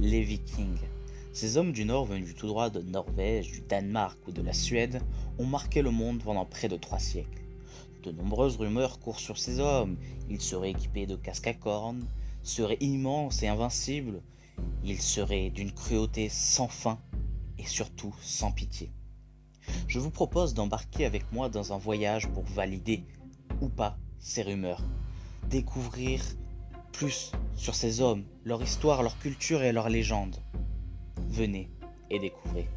les Vikings. Ces hommes du Nord venus tout droit de Norvège, du Danemark ou de la Suède ont marqué le monde pendant près de trois siècles. De nombreuses rumeurs courent sur ces hommes. Ils seraient équipés de casques à cornes, seraient immenses et invincibles. Ils seraient d'une cruauté sans fin et surtout sans pitié. Je vous propose d'embarquer avec moi dans un voyage pour valider ou pas ces rumeurs, découvrir plus sur ces hommes, leur histoire, leur culture et leur légende. Venez et découvrez.